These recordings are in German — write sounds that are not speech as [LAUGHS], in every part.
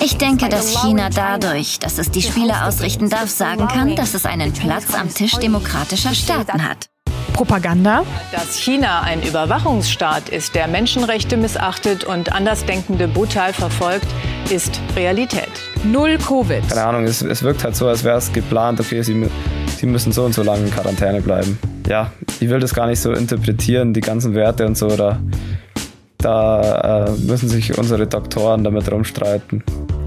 Ich denke, dass China dadurch, dass es die Spiele ausrichten darf, sagen kann, dass es einen Platz am Tisch demokratischer Staaten hat. Propaganda. Dass China ein Überwachungsstaat ist, der Menschenrechte missachtet und Andersdenkende brutal verfolgt, ist Realität. Null Covid. Keine Ahnung, es, es wirkt halt so, als wäre es geplant, okay, sie, sie müssen so und so lange in Quarantäne bleiben. Ja, ich will das gar nicht so interpretieren, die ganzen Werte und so, da, da äh, müssen sich unsere Doktoren damit rumstreiten.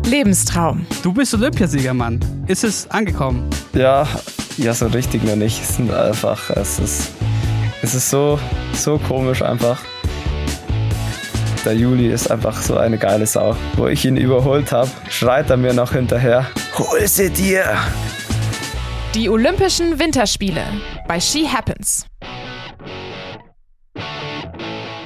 Lebenstraum. Du bist Olympiasieger, Mann. Ist es angekommen? Ja, ja, so richtig noch nicht. Es sind einfach, es ist, es ist so, so komisch einfach. Der Juli ist einfach so eine geile Sau. Wo ich ihn überholt habe, schreit er mir noch hinterher: Hol sie dir! Die Olympischen Winterspiele bei She Happens.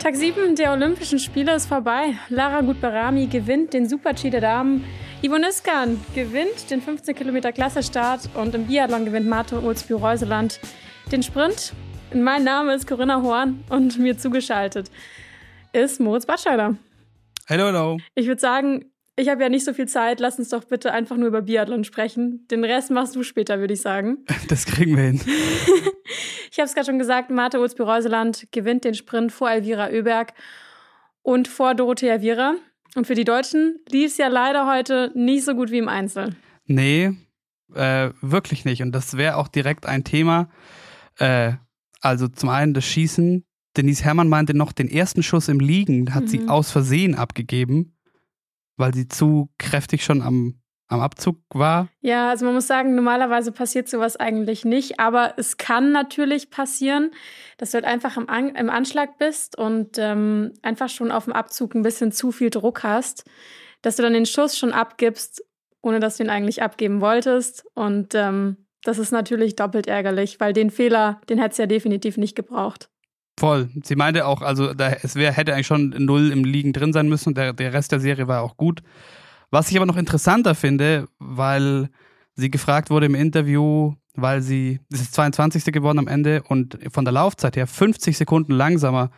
Tag 7 der Olympischen Spiele ist vorbei. Lara Gutberami gewinnt den Super-G der Damen. Ivo Niskan gewinnt den 15 Kilometer Klassestart und im Biathlon gewinnt Martin Olsby-Reuseland den Sprint. Mein Name ist Corinna Horn und mir zugeschaltet ist Moritz Batscheider. Hallo, hallo. Ich würde sagen, ich habe ja nicht so viel Zeit. Lass uns doch bitte einfach nur über Biathlon sprechen. Den Rest machst du später, würde ich sagen. [LAUGHS] Das kriegen wir hin. [LAUGHS] ich habe es gerade schon gesagt, Martha Ulsby-Reuseland gewinnt den Sprint vor Elvira Oeberg und vor Dorothea Viera. Und für die Deutschen lief es ja leider heute nicht so gut wie im Einzel. Nee, äh, wirklich nicht. Und das wäre auch direkt ein Thema. Äh, also zum einen das Schießen. Denise Herrmann meinte noch, den ersten Schuss im Liegen hat mhm. sie aus Versehen abgegeben, weil sie zu kräftig schon am, am Abzug war. Ja, also man muss sagen, normalerweise passiert sowas eigentlich nicht, aber es kann natürlich passieren, dass du halt einfach im, An im Anschlag bist und ähm, einfach schon auf dem Abzug ein bisschen zu viel Druck hast, dass du dann den Schuss schon abgibst, ohne dass du ihn eigentlich abgeben wolltest. Und ähm, das ist natürlich doppelt ärgerlich, weil den Fehler, den hätte es ja definitiv nicht gebraucht. Voll. Sie meinte auch, also da, es wär, hätte eigentlich schon null im Liegen drin sein müssen und der, der Rest der Serie war auch gut. Was ich aber noch interessanter finde, weil sie gefragt wurde im Interview, weil sie, das ist 22. geworden am Ende und von der Laufzeit her 50 Sekunden langsamer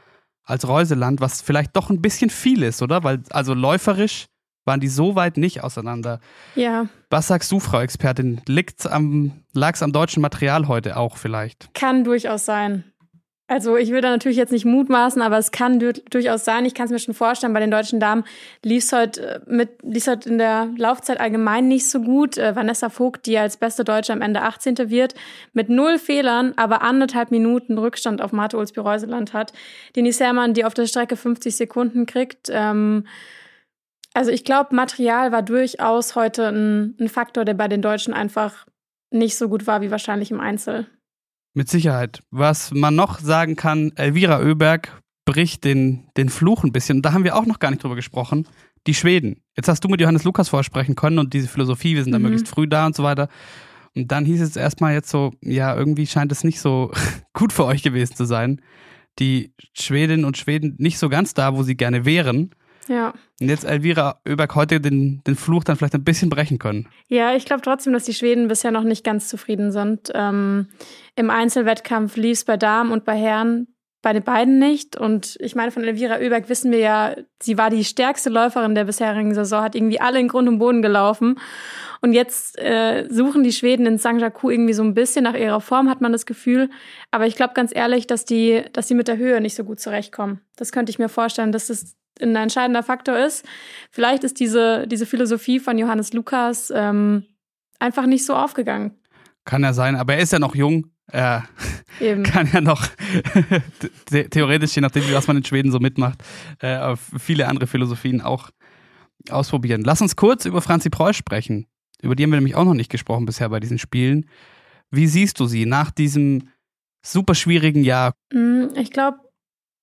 als Reuseland, was vielleicht doch ein bisschen viel ist, oder? Weil, also läuferisch waren die so weit nicht auseinander. Ja. Was sagst du, Frau Expertin? Liegt's am, lag's am deutschen Material heute auch vielleicht? Kann durchaus sein. Also ich will da natürlich jetzt nicht mutmaßen, aber es kann durchaus sein. Ich kann es mir schon vorstellen, bei den deutschen Damen lief es heute äh, mit lief's heute in der Laufzeit allgemein nicht so gut. Äh, Vanessa Vogt, die als beste Deutsche am Ende 18. wird, mit null Fehlern, aber anderthalb Minuten Rückstand auf Marte Ulsby-Reuseland hat. Denise Herrmann, die auf der Strecke 50 Sekunden kriegt. Ähm, also ich glaube, Material war durchaus heute ein, ein Faktor, der bei den Deutschen einfach nicht so gut war wie wahrscheinlich im Einzel. Mit Sicherheit. Was man noch sagen kann, Elvira Oeberg bricht den, den Fluch ein bisschen. Und da haben wir auch noch gar nicht drüber gesprochen. Die Schweden. Jetzt hast du mit Johannes Lukas vorsprechen können und diese Philosophie, wir sind da mhm. möglichst früh da und so weiter. Und dann hieß es erstmal jetzt so, ja, irgendwie scheint es nicht so [LAUGHS] gut für euch gewesen zu sein. Die Schwedinnen und Schweden nicht so ganz da, wo sie gerne wären. Ja. Und jetzt Elvira Oeberg heute den, den Fluch dann vielleicht ein bisschen brechen können. Ja, ich glaube trotzdem, dass die Schweden bisher noch nicht ganz zufrieden sind. Ähm, Im Einzelwettkampf lief es bei Damen und bei Herren bei den beiden nicht. Und ich meine, von Elvira Oeberg wissen wir ja, sie war die stärkste Läuferin der bisherigen Saison, hat irgendwie alle in Grund und Boden gelaufen. Und jetzt äh, suchen die Schweden in St. Jacques irgendwie so ein bisschen nach ihrer Form, hat man das Gefühl. Aber ich glaube ganz ehrlich, dass die, dass die mit der Höhe nicht so gut zurechtkommen. Das könnte ich mir vorstellen, dass das ein entscheidender Faktor ist. Vielleicht ist diese, diese Philosophie von Johannes Lukas ähm, einfach nicht so aufgegangen. Kann ja sein, aber er ist ja noch jung. Er Eben. [LAUGHS] kann ja noch [LAUGHS] theoretisch, je nachdem, was man in Schweden so mitmacht, äh, viele andere Philosophien auch ausprobieren. Lass uns kurz über Franzi Preuß sprechen. Über die haben wir nämlich auch noch nicht gesprochen bisher bei diesen Spielen. Wie siehst du sie nach diesem super schwierigen Jahr? Mm, ich glaube,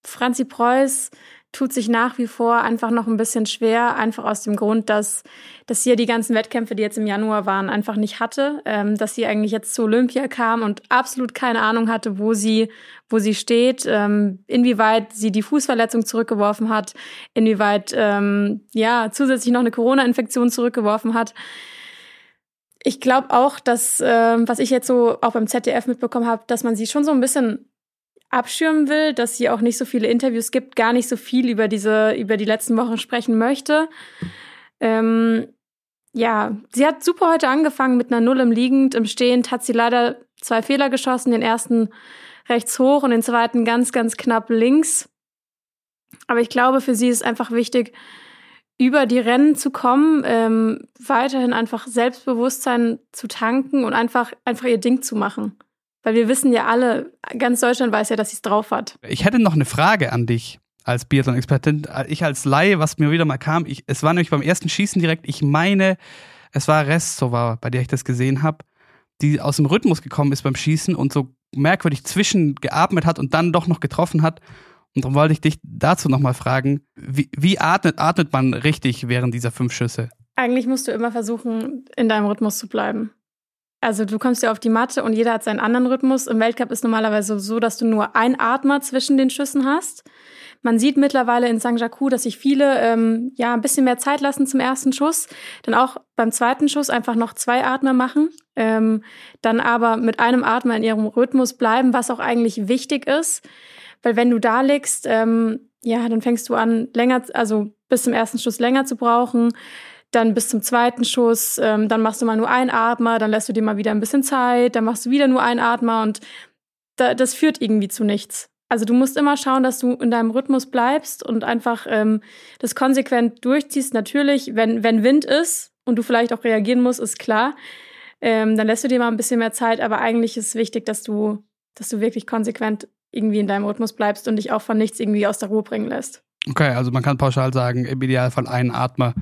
Franzi Preuß tut sich nach wie vor einfach noch ein bisschen schwer, einfach aus dem Grund, dass, dass sie ja die ganzen Wettkämpfe, die jetzt im Januar waren, einfach nicht hatte, ähm, dass sie eigentlich jetzt zu Olympia kam und absolut keine Ahnung hatte, wo sie, wo sie steht, ähm, inwieweit sie die Fußverletzung zurückgeworfen hat, inwieweit ähm, ja zusätzlich noch eine Corona-Infektion zurückgeworfen hat. Ich glaube auch, dass, äh, was ich jetzt so auch beim ZDF mitbekommen habe, dass man sie schon so ein bisschen abschirmen will, dass sie auch nicht so viele Interviews gibt, gar nicht so viel über diese, über die letzten Wochen sprechen möchte. Ähm, ja, sie hat super heute angefangen mit einer Null im Liegend. Im Stehend hat sie leider zwei Fehler geschossen. Den ersten rechts hoch und den zweiten ganz, ganz knapp links. Aber ich glaube, für sie ist einfach wichtig, über die Rennen zu kommen, ähm, weiterhin einfach Selbstbewusstsein zu tanken und einfach, einfach ihr Ding zu machen. Weil wir wissen ja alle, ganz Deutschland weiß ja, dass sie es drauf hat. Ich hätte noch eine Frage an dich als Biathlon-Expertin. Ich als Laie, was mir wieder mal kam, ich, es war nämlich beim ersten Schießen direkt, ich meine, es war Restova, bei der ich das gesehen habe, die aus dem Rhythmus gekommen ist beim Schießen und so merkwürdig zwischen geatmet hat und dann doch noch getroffen hat. Und darum wollte ich dich dazu nochmal fragen, wie, wie atmet, atmet man richtig während dieser fünf Schüsse? Eigentlich musst du immer versuchen, in deinem Rhythmus zu bleiben. Also du kommst ja auf die Matte und jeder hat seinen anderen Rhythmus. Im Weltcup ist normalerweise so, dass du nur ein Atmer zwischen den Schüssen hast. Man sieht mittlerweile in St. Jacques, dass sich viele ähm, ja ein bisschen mehr Zeit lassen zum ersten Schuss, dann auch beim zweiten Schuss einfach noch zwei Atmer machen, ähm, dann aber mit einem Atmer in ihrem Rhythmus bleiben, was auch eigentlich wichtig ist, weil wenn du da liegst, ähm, ja, dann fängst du an länger, also bis zum ersten Schuss länger zu brauchen dann bis zum zweiten Schuss, ähm, dann machst du mal nur einen Atmer, dann lässt du dir mal wieder ein bisschen Zeit, dann machst du wieder nur einen Atmer und da, das führt irgendwie zu nichts. Also du musst immer schauen, dass du in deinem Rhythmus bleibst und einfach ähm, das konsequent durchziehst. Natürlich, wenn, wenn Wind ist und du vielleicht auch reagieren musst, ist klar. Ähm, dann lässt du dir mal ein bisschen mehr Zeit, aber eigentlich ist es wichtig, dass du, dass du wirklich konsequent irgendwie in deinem Rhythmus bleibst und dich auch von nichts irgendwie aus der Ruhe bringen lässt. Okay, also man kann pauschal sagen, im Idealfall einen Atmer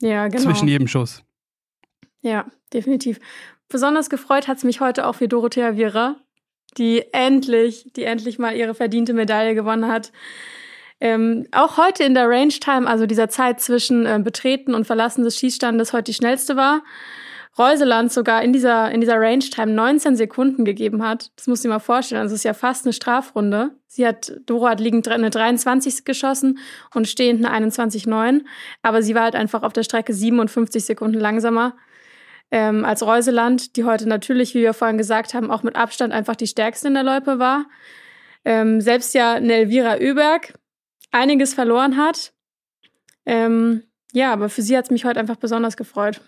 ja, genau. Zwischen jedem Schuss. Ja, definitiv. Besonders gefreut hat es mich heute auch für Dorothea Viera, die endlich, die endlich mal ihre verdiente Medaille gewonnen hat. Ähm, auch heute in der Range Time, also dieser Zeit zwischen äh, Betreten und Verlassen des Schießstandes, heute die schnellste war. Reuseland sogar in dieser, in dieser Range-Time 19 Sekunden gegeben hat. Das muss ich mal vorstellen. Also es ist ja fast eine Strafrunde. Sie hat, Doro hat liegend eine 23 geschossen und stehend eine 21,9. Aber sie war halt einfach auf der Strecke 57 Sekunden langsamer ähm, als Reuseland, die heute natürlich, wie wir vorhin gesagt haben, auch mit Abstand einfach die stärkste in der Loipe war. Ähm, selbst ja eine Elvira Oeberg einiges verloren hat. Ähm, ja, aber für sie hat es mich heute einfach besonders gefreut.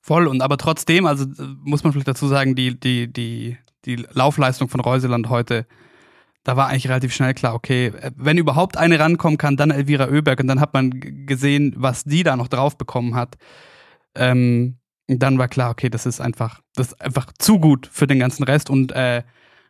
Voll, und aber trotzdem, also muss man vielleicht dazu sagen, die, die, die, die Laufleistung von Reuseland heute, da war eigentlich relativ schnell klar, okay, wenn überhaupt eine rankommen kann, dann Elvira Oeberg und dann hat man gesehen, was die da noch drauf bekommen hat. Ähm, dann war klar, okay, das ist einfach, das ist einfach zu gut für den ganzen Rest und äh,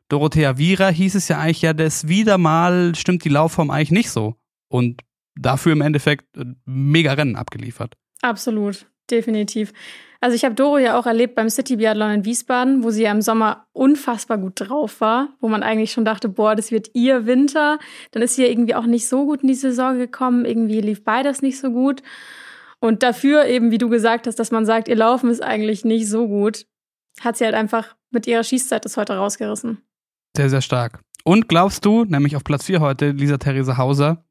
Dorothea Vira hieß es ja eigentlich, ja, das wieder mal stimmt die Laufform eigentlich nicht so. Und dafür im Endeffekt äh, mega Rennen abgeliefert. Absolut definitiv. Also ich habe Doro ja auch erlebt beim City Biathlon in Wiesbaden, wo sie ja im Sommer unfassbar gut drauf war, wo man eigentlich schon dachte, boah, das wird ihr Winter. Dann ist sie ja irgendwie auch nicht so gut in die Saison gekommen, irgendwie lief beides nicht so gut. Und dafür eben, wie du gesagt hast, dass man sagt, ihr Laufen ist eigentlich nicht so gut, hat sie halt einfach mit ihrer Schießzeit das heute rausgerissen. Sehr, sehr stark. Und glaubst du, nämlich auf Platz 4 heute, Lisa Therese Hauser,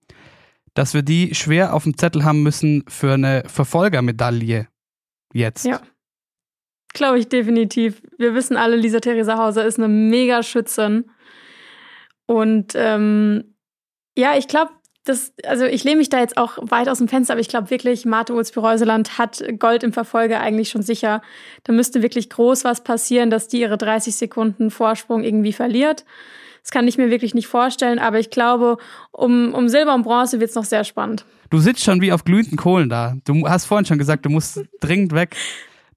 dass wir die schwer auf dem Zettel haben müssen für eine Verfolgermedaille jetzt. Ja. Glaube ich definitiv. Wir wissen alle, Lisa Theresa Hauser ist eine mega Schützin. Und ähm, ja, ich glaube, das, also ich lehne mich da jetzt auch weit aus dem Fenster, aber ich glaube wirklich, Marte Ulsby-Reuseland hat Gold im Verfolger eigentlich schon sicher. Da müsste wirklich groß was passieren, dass die ihre 30 Sekunden Vorsprung irgendwie verliert. Das kann ich mir wirklich nicht vorstellen, aber ich glaube, um, um Silber und Bronze wird es noch sehr spannend. Du sitzt schon wie auf glühenden Kohlen da. Du hast vorhin schon gesagt, du musst dringend weg.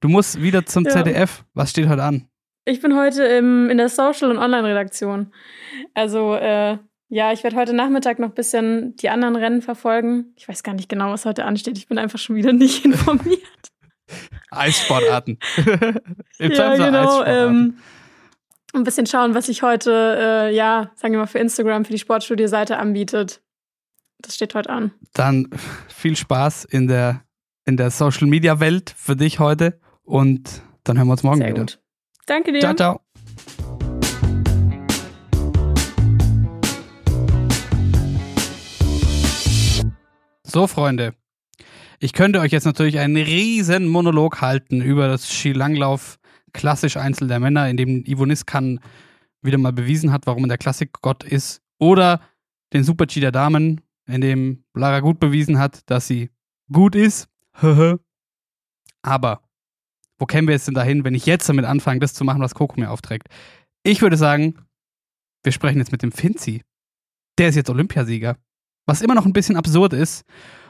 Du musst wieder zum ja. ZDF. Was steht heute an? Ich bin heute im, in der Social- und Online-Redaktion. Also, äh, ja, ich werde heute Nachmittag noch ein bisschen die anderen Rennen verfolgen. Ich weiß gar nicht genau, was heute ansteht. Ich bin einfach schon wieder [LAUGHS] nicht informiert. Eissportarten. [LAUGHS] Im ja, genau. Eissportarten. Ähm, ein bisschen schauen, was sich heute, äh, ja, sagen wir mal, für Instagram, für die Sportstudio-Seite anbietet. Das steht heute an. Dann viel Spaß in der, in der Social-Media-Welt für dich heute und dann hören wir uns morgen Sehr wieder. Gut. Danke dir. Ciao, ciao. So, Freunde. Ich könnte euch jetzt natürlich einen riesen Monolog halten über das Skilanglauf klassisch Einzel der Männer, in dem Ivo Niskan wieder mal bewiesen hat, warum er der Klassikgott ist. Oder den Super-G der Damen, in dem Lara gut bewiesen hat, dass sie gut ist. [LAUGHS] Aber wo kämen wir jetzt denn dahin, wenn ich jetzt damit anfange, das zu machen, was Coco mir aufträgt? Ich würde sagen, wir sprechen jetzt mit dem Finzi. Der ist jetzt Olympiasieger. Was immer noch ein bisschen absurd ist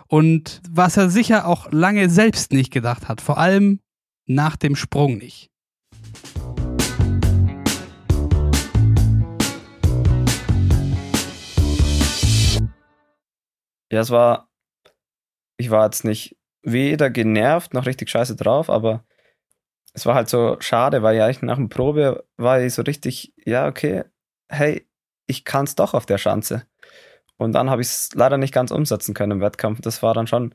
und was er sicher auch lange selbst nicht gedacht hat. Vor allem nach dem Sprung nicht. Ja, es war, ich war jetzt nicht weder genervt noch richtig scheiße drauf, aber es war halt so schade, weil ja ich nach dem Probe war ich so richtig, ja, okay, hey, ich kann es doch auf der Schanze. Und dann habe ich es leider nicht ganz umsetzen können im Wettkampf. Das war dann schon,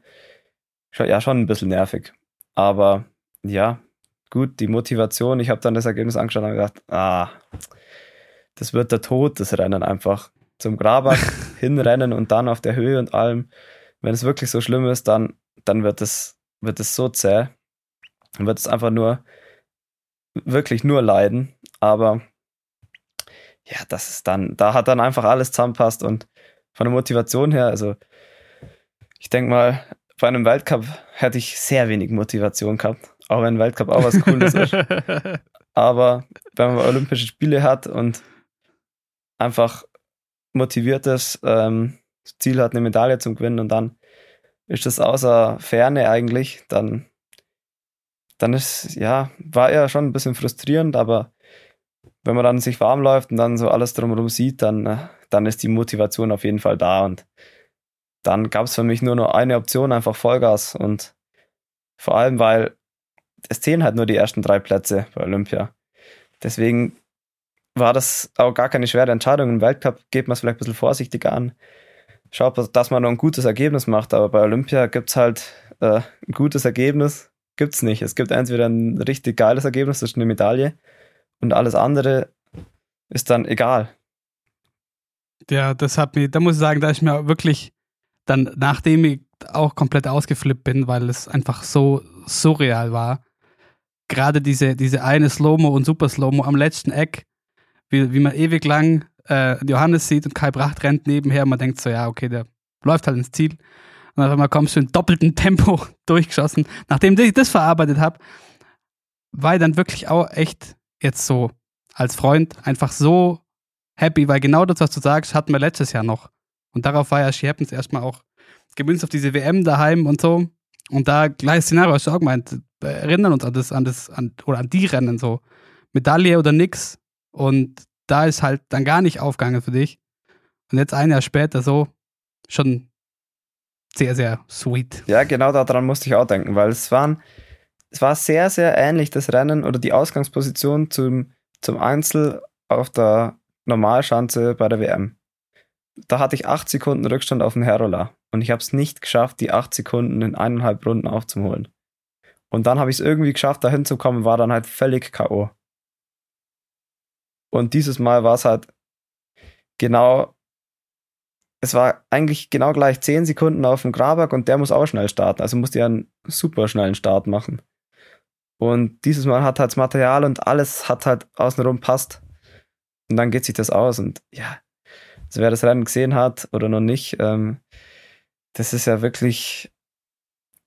schon, ja, schon ein bisschen nervig. Aber ja, gut, die Motivation, ich habe dann das Ergebnis angeschaut und gedacht, ah, das wird der Tod, das Rennen einfach. Zum Grabach [LAUGHS] hinrennen und dann auf der Höhe und allem. Wenn es wirklich so schlimm ist, dann, dann wird es, wird es so zäh. Dann wird es einfach nur, wirklich nur leiden. Aber ja, das ist dann, da hat dann einfach alles zusammenpasst und von der Motivation her, also ich denke mal, bei einem Weltcup hätte ich sehr wenig Motivation gehabt, auch wenn ein Weltcup auch was Cooles ist. [LAUGHS] Aber wenn man Olympische Spiele hat und einfach motiviert ist, ähm, Ziel hat, eine Medaille zu gewinnen und dann ist das außer Ferne eigentlich, dann, dann ist, ja, war eher schon ein bisschen frustrierend, aber wenn man dann sich warm läuft und dann so alles drumherum sieht, dann, äh, dann ist die Motivation auf jeden Fall da und dann gab es für mich nur noch eine Option, einfach Vollgas und vor allem, weil es zählen halt nur die ersten drei Plätze bei Olympia. Deswegen war das auch gar keine schwere Entscheidung. Im Weltcup geht man es vielleicht ein bisschen vorsichtiger an. Schaut, dass man noch ein gutes Ergebnis macht, aber bei Olympia gibt es halt äh, ein gutes Ergebnis, gibt es nicht. Es gibt entweder ein richtig geiles Ergebnis, das ist eine Medaille, und alles andere ist dann egal. Ja, das hat mir, da muss ich sagen, da ich mir wirklich dann, nachdem ich auch komplett ausgeflippt bin, weil es einfach so surreal war, gerade diese, diese eine Slow-Mo und Super Slow-Mo am letzten Eck, wie, wie man ewig lang äh, Johannes sieht und Kai Bracht rennt nebenher und man denkt so, ja, okay, der läuft halt ins Ziel. Und auf einmal kommst du in doppeltem Tempo [LAUGHS] durchgeschossen. Nachdem ich das verarbeitet habe, war ich dann wirklich auch echt jetzt so als Freund einfach so happy, weil genau das, was du sagst, hatten wir letztes Jahr noch. Und darauf war ja She Happens erstmal auch gemünzt auf diese WM daheim und so. Und da gleiches Szenario, hast du auch gemeint, erinnern uns an das, an das, an, oder an die Rennen so. Medaille oder nix. Und da ist halt dann gar nicht aufgegangen für dich. Und jetzt ein Jahr später so, schon sehr, sehr sweet. Ja, genau daran musste ich auch denken, weil es waren, es war sehr, sehr ähnlich, das Rennen oder die Ausgangsposition zum, zum Einzel auf der Normalschanze bei der WM. Da hatte ich acht Sekunden Rückstand auf den Herola und ich habe es nicht geschafft, die acht Sekunden in eineinhalb Runden aufzuholen. Und dann habe ich es irgendwie geschafft, da hinzukommen, war dann halt völlig K.O. Und dieses Mal war es halt genau, es war eigentlich genau gleich zehn Sekunden auf dem Graberg und der muss auch schnell starten. Also musste ja einen super schnellen Start machen. Und dieses Mal hat halt das Material und alles hat halt außenrum passt. Und dann geht sich das aus. Und ja, also wer das Rennen gesehen hat oder noch nicht, ähm, das ist ja wirklich.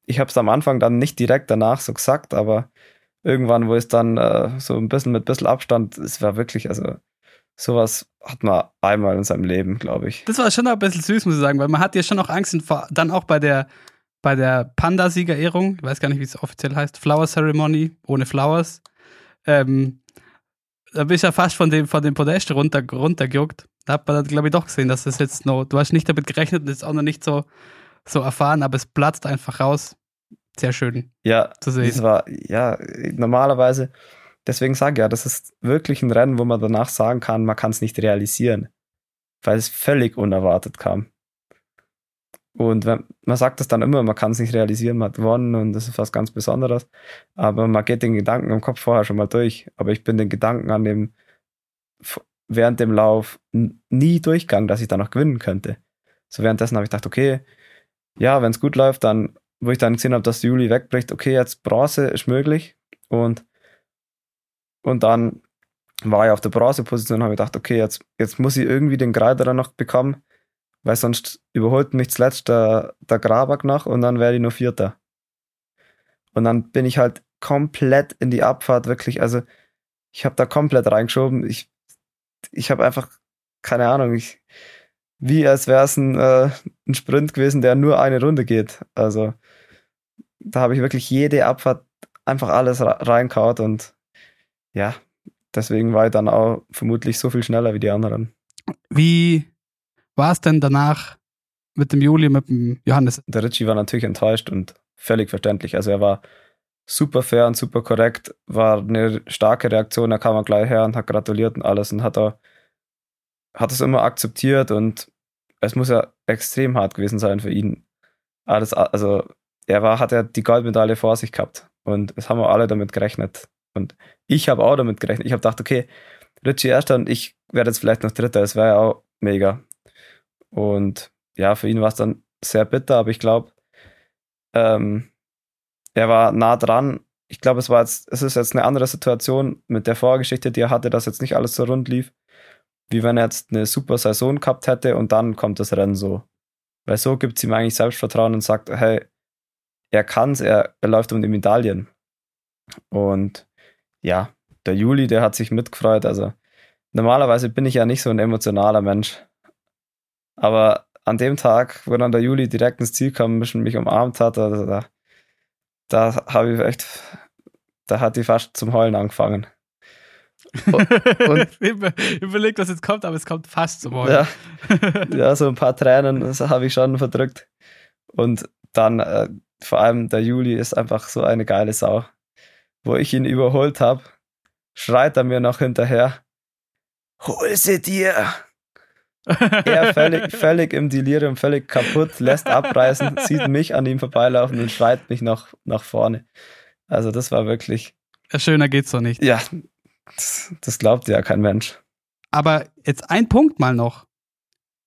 Ich habe es am Anfang dann nicht direkt danach so gesagt, aber irgendwann, wo es dann äh, so ein bisschen mit ein bisschen Abstand, es war wirklich, also sowas hat man einmal in seinem Leben, glaube ich. Das war schon ein bisschen süß, muss ich sagen, weil man hat ja schon auch Angst, dann auch bei der bei der Panda-Siegerehrung, ich weiß gar nicht, wie es offiziell heißt, Flower Ceremony, ohne Flowers. Ähm, da bist du ja fast von dem, von dem Podest runter, runtergejuckt. Da hat man dann, glaube ich, doch gesehen, dass das jetzt noch, du hast nicht damit gerechnet und ist auch noch nicht so, so erfahren, aber es platzt einfach raus. Sehr schön ja, zu sehen. Das war, ja, normalerweise, deswegen sage ich ja, das ist wirklich ein Rennen, wo man danach sagen kann, man kann es nicht realisieren. Weil es völlig unerwartet kam. Und wenn, man sagt das dann immer, man kann es nicht realisieren, man hat gewonnen und das ist was ganz Besonderes. Aber man geht den Gedanken im Kopf vorher schon mal durch. Aber ich bin den Gedanken an dem, während dem Lauf nie durchgegangen, dass ich da noch gewinnen könnte. So währenddessen habe ich gedacht, okay, ja, wenn es gut läuft, dann, wo ich dann gesehen habe, dass Juli wegbricht, okay, jetzt Bronze ist möglich. Und, und dann war ich auf der Bronzeposition und habe gedacht, okay, jetzt, jetzt muss ich irgendwie den Greider noch bekommen weil sonst überholt mich zuletzt der, der Grabak noch und dann werde ich nur Vierter. Und dann bin ich halt komplett in die Abfahrt, wirklich. Also ich habe da komplett reingeschoben. Ich, ich habe einfach, keine Ahnung, ich, wie als wäre es ein, äh, ein Sprint gewesen, der nur eine Runde geht. Also da habe ich wirklich jede Abfahrt einfach alles reinkaut und ja, deswegen war ich dann auch vermutlich so viel schneller wie die anderen. Wie war es denn danach mit dem Juli, mit dem Johannes? Der Ritchie war natürlich enttäuscht und völlig verständlich. Also er war super fair und super korrekt, war eine starke Reaktion, er kam gleich her und hat gratuliert und alles und hat er hat es immer akzeptiert und es muss ja extrem hart gewesen sein für ihn. Alles, also er war, hat ja die Goldmedaille vor sich gehabt und es haben wir alle damit gerechnet. Und ich habe auch damit gerechnet. Ich habe gedacht, okay, Richie Erster und ich werde jetzt vielleicht noch Dritter. Das wäre ja auch mega. Und ja, für ihn war es dann sehr bitter, aber ich glaube, ähm, er war nah dran. Ich glaube, es war jetzt, es ist jetzt eine andere Situation mit der Vorgeschichte, die er hatte, dass jetzt nicht alles so rund lief, wie wenn er jetzt eine super Saison gehabt hätte und dann kommt das Rennen so. Weil so gibt es ihm eigentlich Selbstvertrauen und sagt, hey, er kann's, er, er läuft um die Medaillen. Und ja, der Juli, der hat sich mitgefreut. Also normalerweise bin ich ja nicht so ein emotionaler Mensch. Aber an dem Tag, wo dann der Juli direkt ins Ziel kam, und mich umarmt hat, also da, da habe ich echt, da hat die fast zum Heulen angefangen. Und, Überlegt, was jetzt kommt, aber es kommt fast zum Heulen. Ja, [LAUGHS] ja so ein paar Tränen habe ich schon verdrückt. Und dann, äh, vor allem der Juli ist einfach so eine geile Sau. Wo ich ihn überholt habe, schreit er mir noch hinterher, hol sie dir! er völlig, [LAUGHS] völlig im Delirium, völlig kaputt, lässt abreißen, sieht mich an ihm vorbeilaufen und schreit mich noch nach vorne. Also das war wirklich. Schöner geht's doch nicht. Ja, das, das glaubt ja kein Mensch. Aber jetzt ein Punkt mal noch.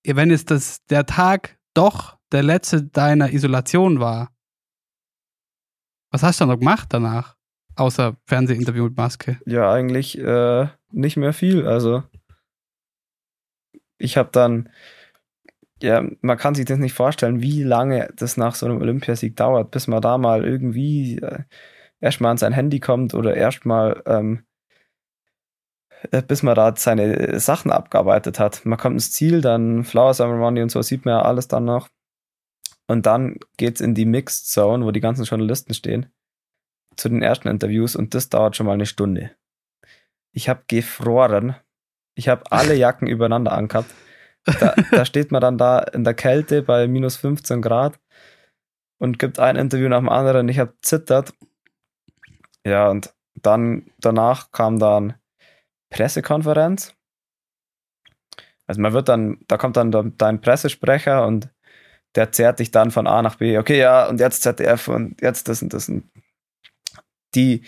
Wenn es das, der Tag doch der letzte deiner Isolation war, was hast du noch gemacht danach? Außer Fernsehinterview mit Maske. Ja, eigentlich äh, nicht mehr viel. Also ich habe dann, ja, man kann sich das nicht vorstellen, wie lange das nach so einem Olympiasieg dauert, bis man da mal irgendwie äh, erstmal an sein Handy kommt oder erstmal, ähm, äh, bis man da seine Sachen abgearbeitet hat. Man kommt ins Ziel, dann Flower Ceremony und so sieht man ja alles dann noch. Und dann geht's in die Mixed Zone, wo die ganzen Journalisten stehen, zu den ersten Interviews und das dauert schon mal eine Stunde. Ich habe gefroren, ich habe alle [LAUGHS] Jacken übereinander angehabt. Da, da, steht man dann da in der Kälte bei minus 15 Grad und gibt ein Interview nach dem anderen. Ich habe zittert. Ja, und dann danach kam dann Pressekonferenz. Also man wird dann, da kommt dann dein Pressesprecher und der zerrt dich dann von A nach B. Okay, ja, und jetzt ZDF und jetzt das und das. Und die,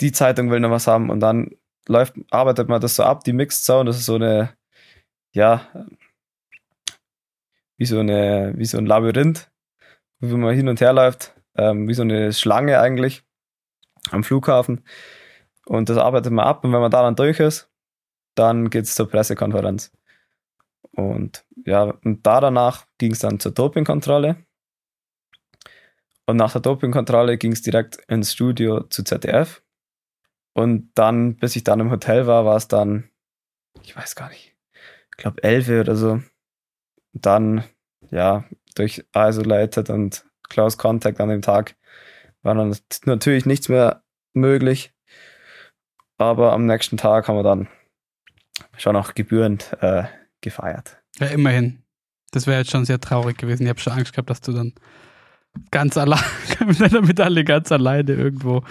die Zeitung will noch was haben und dann läuft, arbeitet man das so ab, die Mixed Zone, das ist so eine, ja, wie so eine, wie so ein Labyrinth, wo man hin und her läuft, ähm, wie so eine Schlange eigentlich am Flughafen. Und das arbeitet man ab und wenn man da dann durch ist, dann geht's zur Pressekonferenz. Und ja, und da danach ging es dann zur Dopingkontrolle. Und nach der Dopingkontrolle ging es direkt ins Studio zu ZDF. Und dann, bis ich dann im Hotel war, war es dann, ich weiß gar nicht, ich glaube elf oder so. Dann, ja, durch Isolated und Close Contact an dem Tag war dann natürlich nichts mehr möglich. Aber am nächsten Tag haben wir dann schon noch gebührend äh, gefeiert. Ja, immerhin. Das wäre jetzt schon sehr traurig gewesen. Ich habe schon Angst gehabt, dass du dann ganz allein [LAUGHS] mit deiner Medaille ganz alleine irgendwo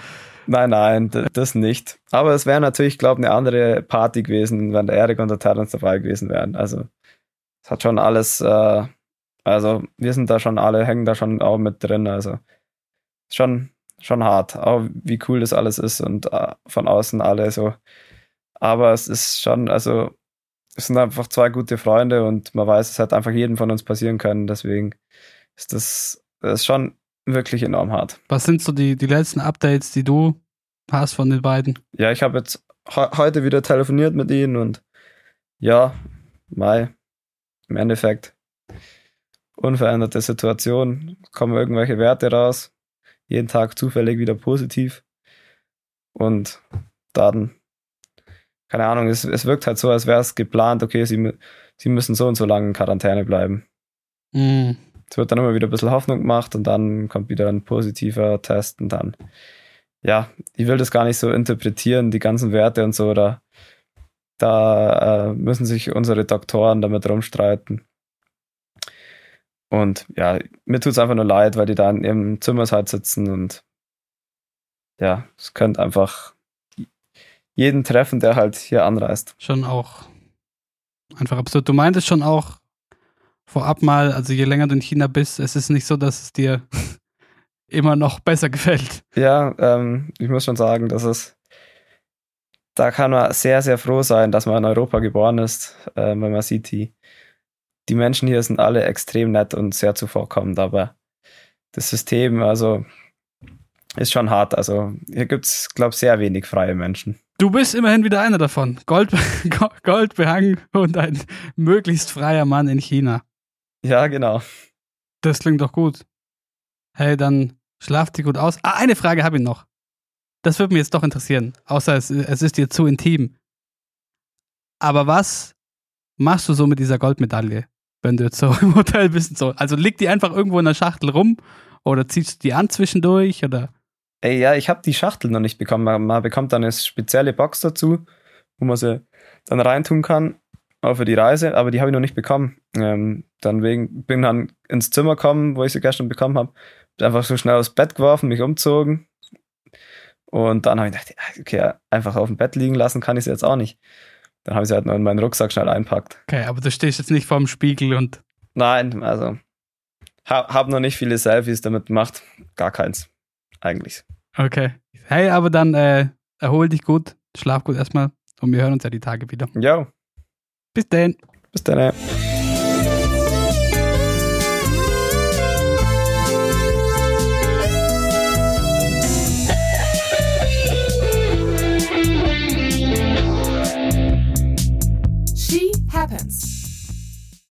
Nein, nein, das nicht. Aber es wäre natürlich, glaube ich, eine andere Party gewesen, wenn der Erik und der Terence dabei gewesen wären. Also es hat schon alles, äh, also wir sind da schon alle, hängen da schon auch mit drin. Also schon, schon hart, auch wie cool das alles ist und äh, von außen alle so. Aber es ist schon, also es sind einfach zwei gute Freunde und man weiß, es hätte einfach jedem von uns passieren können. Deswegen ist das, das ist schon wirklich enorm hart. Was sind so die, die letzten Updates, die du hast von den beiden? Ja, ich habe jetzt he heute wieder telefoniert mit ihnen und ja, Mai, im Endeffekt unveränderte Situation, kommen irgendwelche Werte raus. Jeden Tag zufällig wieder positiv. Und dann, keine Ahnung, es, es wirkt halt so, als wäre es geplant, okay, sie, sie müssen so und so lange in Quarantäne bleiben. Mhm. Es wird dann immer wieder ein bisschen Hoffnung gemacht und dann kommt wieder ein positiver Test und dann, ja, ich will das gar nicht so interpretieren, die ganzen Werte und so, da, da äh, müssen sich unsere Doktoren damit rumstreiten. Und ja, mir tut es einfach nur leid, weil die da in ihrem Zimmer halt sitzen und ja, es könnte einfach jeden treffen, der halt hier anreist. Schon auch einfach absurd. Du meintest schon auch vorab mal, also je länger du in China bist, es ist nicht so, dass es dir [LAUGHS] immer noch besser gefällt. Ja, ähm, ich muss schon sagen, dass es da kann man sehr, sehr froh sein, dass man in Europa geboren ist, äh, wenn man sieht, die, die Menschen hier sind alle extrem nett und sehr zuvorkommend, aber das System, also ist schon hart. Also hier gibt es, glaube ich, sehr wenig freie Menschen. Du bist immerhin wieder einer davon. Gold, [LAUGHS] Goldbehangen und ein möglichst freier Mann in China. Ja, genau. Das klingt doch gut. Hey, dann schlaf dich gut aus. Ah, eine Frage habe ich noch. Das würde mich jetzt doch interessieren. Außer es, es ist dir zu intim. Aber was machst du so mit dieser Goldmedaille, wenn du jetzt so [LAUGHS] im Hotel bist? So? Also liegt die einfach irgendwo in der Schachtel rum oder ziehst du die an zwischendurch oder? Ey, ja, ich habe die Schachtel noch nicht bekommen. Man, man bekommt dann eine spezielle Box dazu, wo man sie dann reintun kann, auch für die Reise, aber die habe ich noch nicht bekommen. Ähm, dann wegen, bin dann ins Zimmer gekommen, wo ich sie gestern bekommen habe, einfach so schnell aufs Bett geworfen, mich umzogen, und dann habe ich gedacht, okay, einfach auf dem Bett liegen lassen kann ich sie jetzt auch nicht. Dann habe ich sie halt noch in meinen Rucksack schnell einpackt. Okay, aber du stehst jetzt nicht vorm Spiegel und. Nein, also hab, hab noch nicht viele Selfies damit gemacht. Gar keins. Eigentlich. Okay. Hey, aber dann äh, erhol dich gut, schlaf gut erstmal und wir hören uns ja die Tage wieder. Ja. Bis dann. Bis dann.